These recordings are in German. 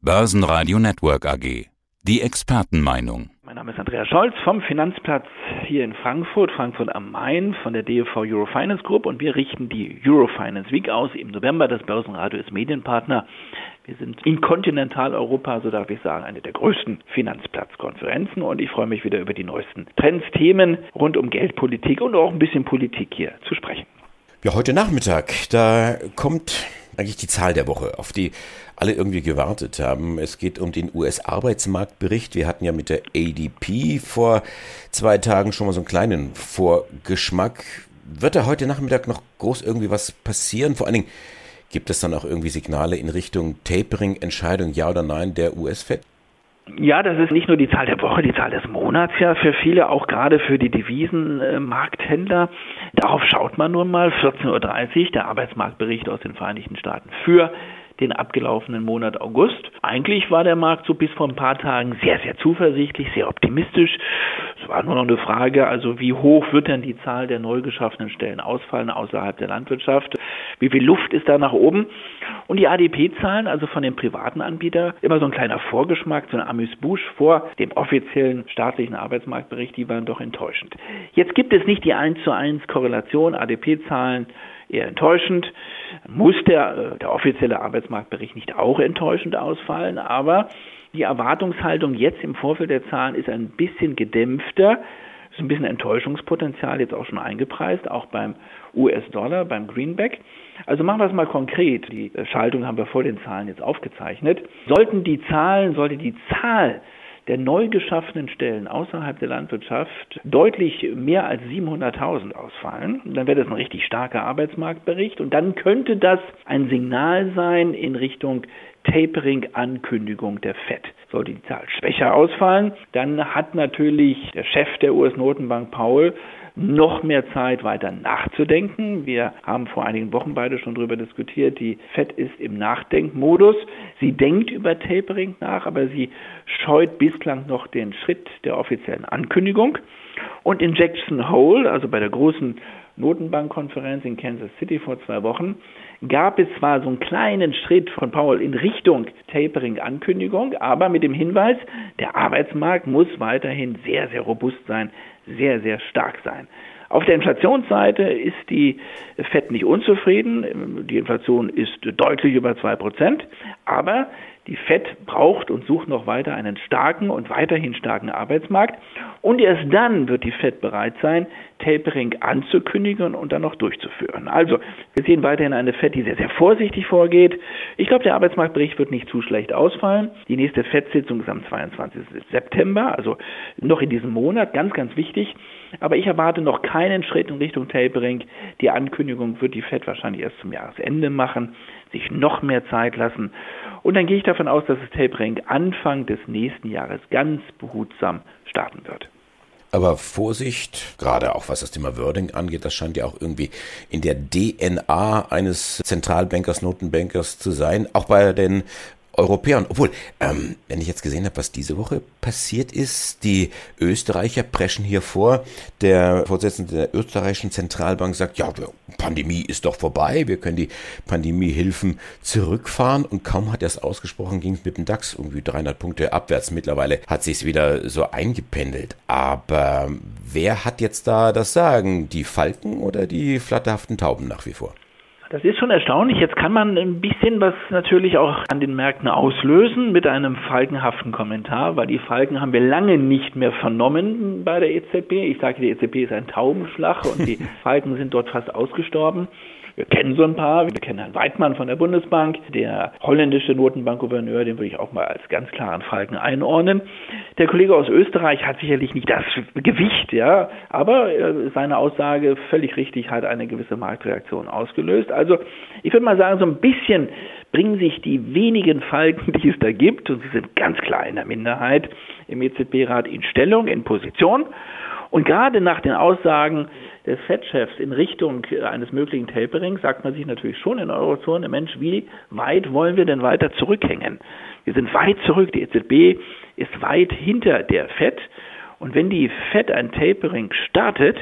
Börsenradio Network AG. Die Expertenmeinung. Mein Name ist Andreas Scholz vom Finanzplatz hier in Frankfurt, Frankfurt am Main von der DEV Eurofinance Group und wir richten die Eurofinance Week aus im November. Das Börsenradio ist Medienpartner. Wir sind in Kontinentaleuropa, so darf ich sagen, eine der größten Finanzplatzkonferenzen und ich freue mich wieder über die neuesten Trends, Themen rund um Geldpolitik und auch ein bisschen Politik hier zu sprechen. Ja, heute Nachmittag, da kommt eigentlich die Zahl der Woche, auf die alle irgendwie gewartet haben. Es geht um den US-Arbeitsmarktbericht. Wir hatten ja mit der ADP vor zwei Tagen schon mal so einen kleinen Vorgeschmack. Wird da heute Nachmittag noch groß irgendwie was passieren? Vor allen Dingen, gibt es dann auch irgendwie Signale in Richtung Tapering-Entscheidung, ja oder nein, der US-Fed? Ja, das ist nicht nur die Zahl der Woche, die Zahl des Monats ja für viele, auch gerade für die Devisenmarkthändler. Darauf schaut man nun mal. 14.30 Uhr, der Arbeitsmarktbericht aus den Vereinigten Staaten für den abgelaufenen Monat August. Eigentlich war der Markt so bis vor ein paar Tagen sehr, sehr zuversichtlich, sehr optimistisch. Es war nur noch eine Frage, also wie hoch wird denn die Zahl der neu geschaffenen Stellen ausfallen außerhalb der Landwirtschaft? Wie viel Luft ist da nach oben? Und die ADP-Zahlen, also von den privaten Anbietern, immer so ein kleiner Vorgeschmack, so ein Amüs-Busch vor dem offiziellen staatlichen Arbeitsmarktbericht, die waren doch enttäuschend. Jetzt gibt es nicht die 1 zu 1 Korrelation, ADP-Zahlen eher enttäuschend. Muss der, äh, der offizielle Arbeitsmarktbericht nicht auch enttäuschend ausfallen, aber die Erwartungshaltung jetzt im Vorfeld der Zahlen ist ein bisschen gedämpfter. Ist ein bisschen Enttäuschungspotenzial jetzt auch schon eingepreist, auch beim US-Dollar, beim Greenback. Also machen wir es mal konkret. Die Schaltung haben wir vor den Zahlen jetzt aufgezeichnet. Sollten die Zahlen, sollte die Zahl der neu geschaffenen Stellen außerhalb der Landwirtschaft deutlich mehr als 700.000 ausfallen. Dann wäre das ein richtig starker Arbeitsmarktbericht und dann könnte das ein Signal sein in Richtung Tapering-Ankündigung der FED. Sollte die Zahl schwächer ausfallen, dann hat natürlich der Chef der US-Notenbank Paul noch mehr Zeit weiter nachzudenken. Wir haben vor einigen Wochen beide schon darüber diskutiert. Die Fed ist im Nachdenkmodus. Sie denkt über Tapering nach, aber sie scheut bislang noch den Schritt der offiziellen Ankündigung. Und in Jackson Hole, also bei der großen Notenbankkonferenz in Kansas City vor zwei Wochen, gab es zwar so einen kleinen Schritt von Powell in Richtung Tapering-Ankündigung, aber mit dem Hinweis, der Arbeitsmarkt muss weiterhin sehr, sehr robust sein, sehr, sehr stark sein. Auf der Inflationsseite ist die FED nicht unzufrieden. Die Inflation ist deutlich über zwei Prozent. Aber die FED braucht und sucht noch weiter einen starken und weiterhin starken Arbeitsmarkt. Und erst dann wird die FED bereit sein, Tapering anzukündigen und dann noch durchzuführen. Also, wir sehen weiterhin eine FED, die sehr, sehr vorsichtig vorgeht. Ich glaube, der Arbeitsmarktbericht wird nicht zu schlecht ausfallen. Die nächste FED-Sitzung ist am 22. September, also noch in diesem Monat, ganz, ganz wichtig. Aber ich erwarte noch keinen Schritt in Richtung Tapering. Die Ankündigung wird die FED wahrscheinlich erst zum Jahresende machen, sich noch mehr Zeit lassen. Und dann gehe ich davon aus, dass das Tapering Anfang des nächsten Jahres ganz behutsam starten wird. Aber Vorsicht, gerade auch was das Thema Wording angeht, das scheint ja auch irgendwie in der DNA eines Zentralbankers, Notenbankers zu sein. Auch bei den Europäern. Obwohl, ähm, wenn ich jetzt gesehen habe, was diese Woche passiert ist, die Österreicher preschen hier vor. Der Vorsitzende der österreichischen Zentralbank sagt, ja, Pandemie ist doch vorbei, wir können die Pandemiehilfen zurückfahren. Und kaum hat er es ausgesprochen, ging es mit dem DAX irgendwie 300 Punkte abwärts. Mittlerweile hat sich wieder so eingependelt. Aber wer hat jetzt da das Sagen? Die Falken oder die flatterhaften Tauben nach wie vor? Das ist schon erstaunlich. Jetzt kann man ein bisschen was natürlich auch an den Märkten auslösen mit einem falkenhaften Kommentar, weil die Falken haben wir lange nicht mehr vernommen bei der EZB. Ich sage, die EZB ist ein Taubenschlag und die Falken sind dort fast ausgestorben. Wir kennen so ein paar. Wir kennen Herrn Weidmann von der Bundesbank, der holländische Notenbankgouverneur, den würde ich auch mal als ganz klaren Falken einordnen. Der Kollege aus Österreich hat sicherlich nicht das Gewicht, ja, aber äh, seine Aussage völlig richtig hat eine gewisse Marktreaktion ausgelöst. Also ich würde mal sagen, so ein bisschen bringen sich die wenigen Falken, die es da gibt, und sie sind ganz klar in der Minderheit im EZB-Rat in Stellung, in Position. Und gerade nach den Aussagen des Fed-Chefs in Richtung eines möglichen Taperings sagt man sich natürlich schon in der Eurozone, Mensch, wie weit wollen wir denn weiter zurückhängen? Wir sind weit zurück, die EZB ist weit hinter der Fed Und wenn die Fed ein Tapering startet,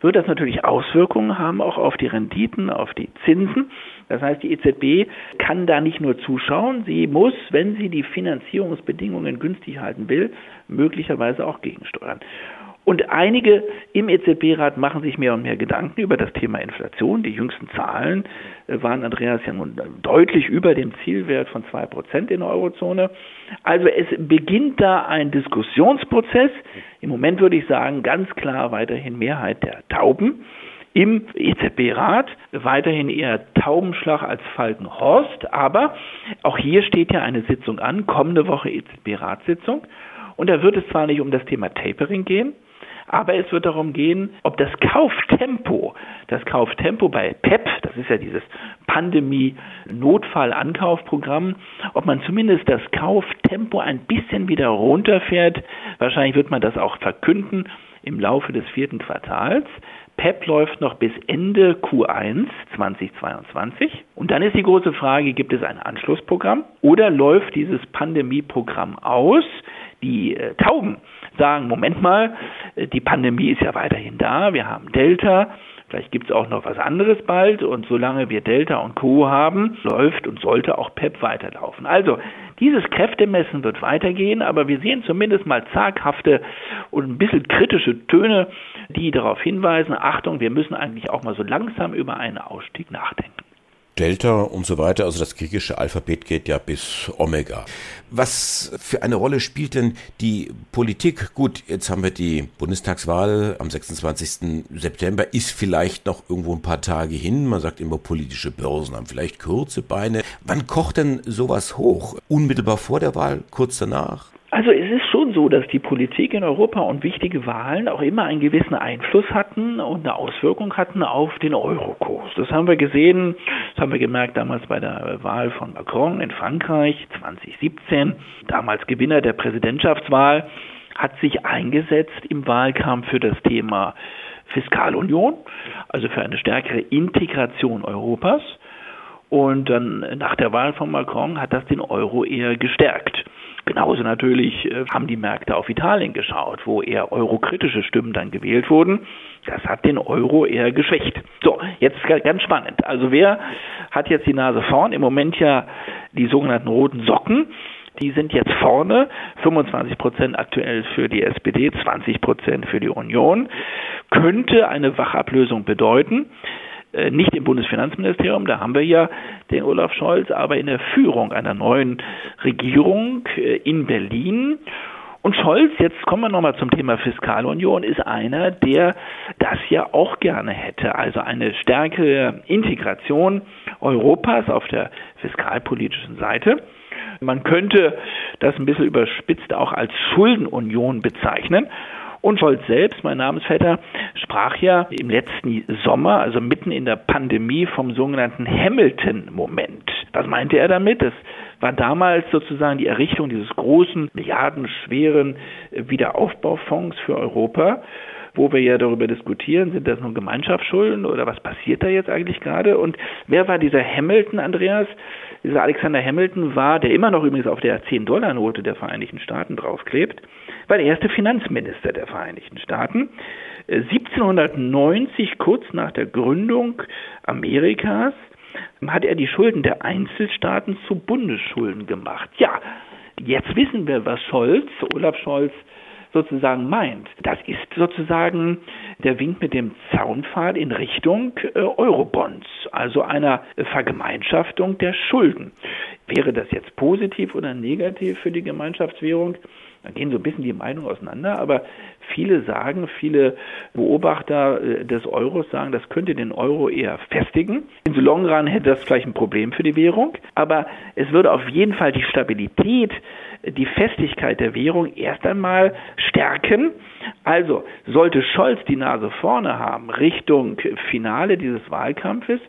wird das natürlich Auswirkungen haben auch auf die Renditen, auf die Zinsen. Das heißt, die EZB kann da nicht nur zuschauen, sie muss, wenn sie die Finanzierungsbedingungen günstig halten will, möglicherweise auch gegensteuern. Und einige im EZB-Rat machen sich mehr und mehr Gedanken über das Thema Inflation. Die jüngsten Zahlen äh, waren, Andreas, ja nun deutlich über dem Zielwert von zwei Prozent in der Eurozone. Also es beginnt da ein Diskussionsprozess. Im Moment würde ich sagen, ganz klar weiterhin Mehrheit der Tauben im EZB-Rat, weiterhin eher Taubenschlag als Falkenhorst, aber auch hier steht ja eine Sitzung an, kommende Woche EZB-Ratssitzung. Und da wird es zwar nicht um das Thema Tapering gehen, aber es wird darum gehen, ob das Kauftempo, das Kauftempo bei PEP, das ist ja dieses Pandemie-Notfall-Ankaufprogramm, ob man zumindest das Kauftempo ein bisschen wieder runterfährt. Wahrscheinlich wird man das auch verkünden im Laufe des vierten Quartals. PEP läuft noch bis Ende Q1 2022. Und dann ist die große Frage, gibt es ein Anschlussprogramm oder läuft dieses Pandemieprogramm aus? Die äh, Tauben sagen, Moment mal, äh, die Pandemie ist ja weiterhin da, wir haben Delta, vielleicht gibt es auch noch was anderes bald und solange wir Delta und Co haben, läuft und sollte auch PEP weiterlaufen. Also dieses Kräftemessen wird weitergehen, aber wir sehen zumindest mal zaghafte und ein bisschen kritische Töne, die darauf hinweisen, Achtung, wir müssen eigentlich auch mal so langsam über einen Ausstieg nachdenken. Delta und so weiter, also das griechische Alphabet geht ja bis Omega. Was für eine Rolle spielt denn die Politik? Gut, jetzt haben wir die Bundestagswahl am 26. September, ist vielleicht noch irgendwo ein paar Tage hin. Man sagt immer, politische Börsen haben vielleicht kurze Beine. Wann kocht denn sowas hoch? Unmittelbar vor der Wahl, kurz danach? Also es ist schon so, dass die Politik in Europa und wichtige Wahlen auch immer einen gewissen Einfluss hatten und eine Auswirkung hatten auf den Eurokurs. Das haben wir gesehen, das haben wir gemerkt damals bei der Wahl von Macron in Frankreich 2017, damals Gewinner der Präsidentschaftswahl, hat sich eingesetzt im Wahlkampf für das Thema Fiskalunion, also für eine stärkere Integration Europas. Und dann nach der Wahl von Macron hat das den Euro eher gestärkt. Genauso natürlich äh, haben die Märkte auf Italien geschaut, wo eher eurokritische Stimmen dann gewählt wurden. Das hat den Euro eher geschwächt. So, jetzt ganz spannend. Also wer hat jetzt die Nase vorn? Im Moment ja die sogenannten roten Socken. Die sind jetzt vorne, 25 Prozent aktuell für die SPD, 20 Prozent für die Union. Könnte eine Wachablösung bedeuten. Äh, nicht im Bundesfinanzministerium, da haben wir ja den Olaf Scholz, aber in der Führung einer neuen Regierung äh, in Berlin. Und Scholz, jetzt kommen wir nochmal zum Thema Fiskalunion, ist einer, der das ja auch gerne hätte. Also eine stärkere Integration Europas auf der fiskalpolitischen Seite. Man könnte das ein bisschen überspitzt auch als Schuldenunion bezeichnen. Und Scholz selbst, mein Namensvetter, sprach ja im letzten Sommer, also mitten in der Pandemie, vom sogenannten Hamilton-Moment. Was meinte er damit? Das war damals sozusagen die Errichtung dieses großen, milliardenschweren Wiederaufbaufonds für Europa wo wir ja darüber diskutieren, sind das nun Gemeinschaftsschulden oder was passiert da jetzt eigentlich gerade? Und wer war dieser Hamilton, Andreas? Dieser Alexander Hamilton war, der immer noch übrigens auf der 10-Dollar-Note der Vereinigten Staaten draufklebt, war der erste Finanzminister der Vereinigten Staaten. 1790, äh, kurz nach der Gründung Amerikas, hat er die Schulden der Einzelstaaten zu Bundesschulden gemacht. Ja, jetzt wissen wir, was Scholz, Olaf Scholz, sozusagen meint. Das ist sozusagen der Wink mit dem Zaunpfahl in Richtung äh, Eurobonds, also einer Vergemeinschaftung der Schulden. Wäre das jetzt positiv oder negativ für die Gemeinschaftswährung? Da gehen so ein bisschen die Meinungen auseinander, aber viele sagen, viele Beobachter äh, des Euros sagen, das könnte den Euro eher festigen. In so Long Run hätte das vielleicht ein Problem für die Währung, aber es würde auf jeden Fall die Stabilität, die Festigkeit der Währung erst einmal stärken. Also sollte Scholz die Nase vorne haben Richtung Finale dieses Wahlkampfes,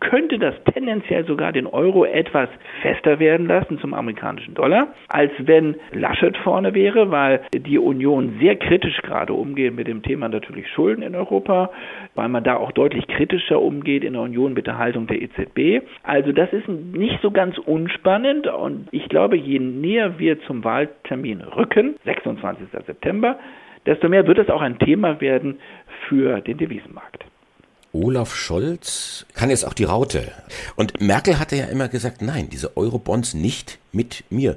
könnte das tendenziell sogar den Euro etwas fester werden lassen zum amerikanischen Dollar, als wenn Laschet vorne wäre, weil die Union sehr kritisch gerade umgeht mit dem Thema natürlich Schulden in Europa, weil man da auch deutlich kritischer umgeht in der Union mit der Haltung der EZB. Also das ist nicht so ganz unspannend und ich glaube, je näher wir zum Wahltermin rücken, 26. September, desto mehr wird es auch ein Thema werden für den Devisenmarkt. Olaf Scholz kann jetzt auch die Raute. Und Merkel hatte ja immer gesagt, nein, diese Eurobonds nicht mit mir.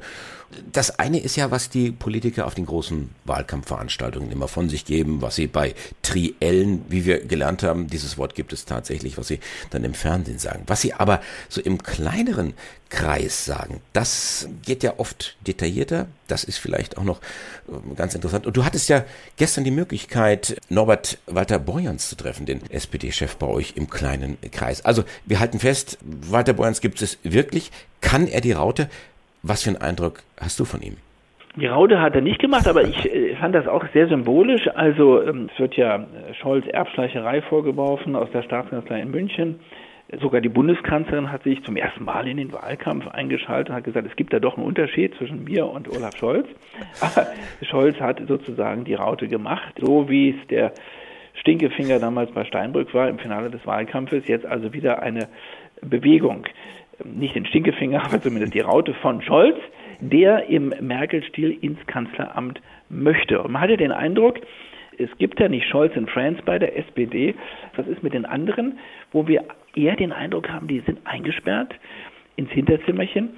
Das eine ist ja, was die Politiker auf den großen Wahlkampfveranstaltungen immer von sich geben, was sie bei Triellen, wie wir gelernt haben, dieses Wort gibt es tatsächlich, was sie dann im Fernsehen sagen. Was sie aber so im kleineren Kreis sagen, das geht ja oft detaillierter. Das ist vielleicht auch noch ähm, ganz interessant. Und du hattest ja gestern die Möglichkeit, Norbert Walter Borjans zu treffen, den SPD-Chef bei euch im kleinen Kreis. Also wir halten fest, Walter Borjans gibt es wirklich. Kann er die Raute? Was für einen Eindruck hast du von ihm? Die Raude hat er nicht gemacht, aber ich äh, fand das auch sehr symbolisch. Also ähm, es wird ja äh, Scholz Erbschleicherei vorgeworfen aus der Staatskanzlei in München. Sogar die Bundeskanzlerin hat sich zum ersten Mal in den Wahlkampf eingeschaltet und hat gesagt, es gibt da doch einen Unterschied zwischen mir und Olaf Scholz. Aber Scholz hat sozusagen die Raute gemacht, so wie es der Stinkefinger damals bei Steinbrück war im Finale des Wahlkampfes. Jetzt also wieder eine Bewegung nicht den Stinkefinger, aber zumindest die Raute von Scholz, der im Merkel-Stil ins Kanzleramt möchte. Und man hatte den Eindruck, es gibt ja nicht Scholz and Friends bei der SPD. Was ist mit den anderen, wo wir eher den Eindruck haben, die sind eingesperrt ins Hinterzimmerchen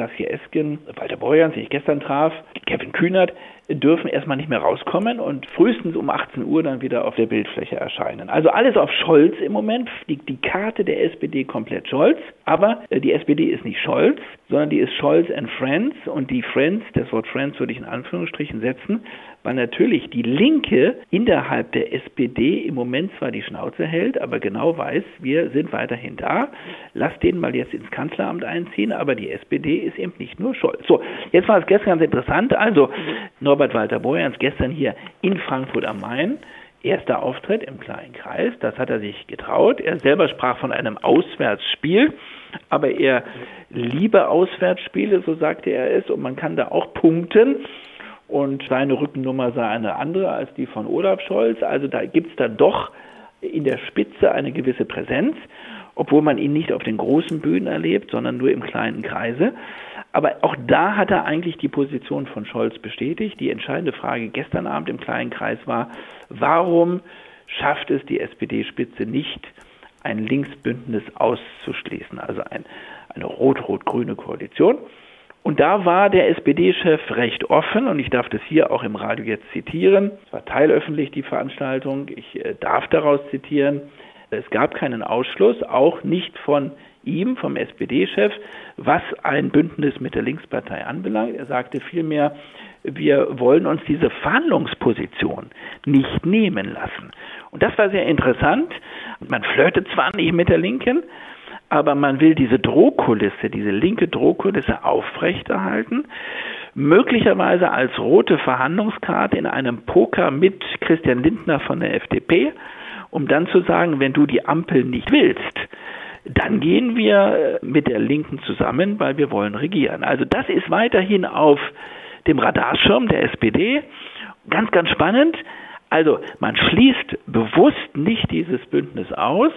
Saskia Esken, Walter Borjans, den ich gestern traf, Kevin Kühnert, dürfen erstmal nicht mehr rauskommen und frühestens um 18 Uhr dann wieder auf der Bildfläche erscheinen. Also alles auf Scholz im Moment, die, die Karte der SPD komplett Scholz, aber äh, die SPD ist nicht Scholz, sondern die ist Scholz and Friends und die Friends, das Wort Friends würde ich in Anführungsstrichen setzen, weil natürlich die Linke innerhalb der SPD im Moment zwar die Schnauze hält, aber genau weiß, wir sind weiterhin da. Lass den mal jetzt ins Kanzleramt einziehen, aber die SPD ist eben nicht nur Scholz. So, jetzt war es gestern ganz interessant. Also Norbert Walter Borjans gestern hier in Frankfurt am Main. Erster Auftritt im kleinen Kreis, das hat er sich getraut. Er selber sprach von einem Auswärtsspiel, aber er liebe Auswärtsspiele, so sagte er es, und man kann da auch punkten und seine Rückennummer sei eine andere als die von Olaf Scholz. Also da gibt es dann doch in der Spitze eine gewisse Präsenz, obwohl man ihn nicht auf den großen Bühnen erlebt, sondern nur im kleinen Kreise. Aber auch da hat er eigentlich die Position von Scholz bestätigt. Die entscheidende Frage gestern Abend im kleinen Kreis war, warum schafft es die SPD-Spitze nicht, ein Linksbündnis auszuschließen, also ein, eine rot-rot-grüne Koalition? Und da war der SPD-Chef recht offen und ich darf das hier auch im Radio jetzt zitieren. Es war teilöffentlich die Veranstaltung. Ich äh, darf daraus zitieren. Es gab keinen Ausschluss, auch nicht von ihm, vom SPD-Chef, was ein Bündnis mit der Linkspartei anbelangt. Er sagte vielmehr, wir wollen uns diese Verhandlungsposition nicht nehmen lassen. Und das war sehr interessant. Man flirtet zwar nicht mit der Linken, aber man will diese Drohkulisse, diese linke Drohkulisse aufrechterhalten, möglicherweise als rote Verhandlungskarte in einem Poker mit Christian Lindner von der FDP, um dann zu sagen, wenn du die Ampel nicht willst, dann gehen wir mit der Linken zusammen, weil wir wollen regieren. Also das ist weiterhin auf dem Radarschirm der SPD. Ganz, ganz spannend. Also man schließt bewusst nicht dieses Bündnis aus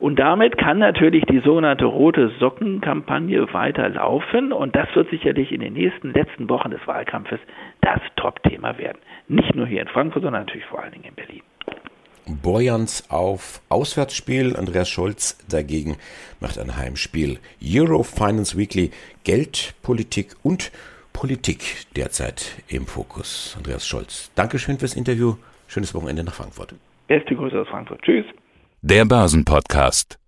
und damit kann natürlich die sogenannte rote Socken-Kampagne weiterlaufen und das wird sicherlich in den nächsten letzten Wochen des Wahlkampfes das Top-Thema werden. Nicht nur hier in Frankfurt, sondern natürlich vor allen Dingen in Berlin. Borjans auf Auswärtsspiel, Andreas Scholz dagegen macht ein Heimspiel. Euro Finance Weekly, Geld, Politik und Politik derzeit im Fokus. Andreas Scholz, Dankeschön fürs Interview. Schönes Wochenende nach Frankfurt. Beste Grüße aus Frankfurt. Tschüss. Der Börsenpodcast.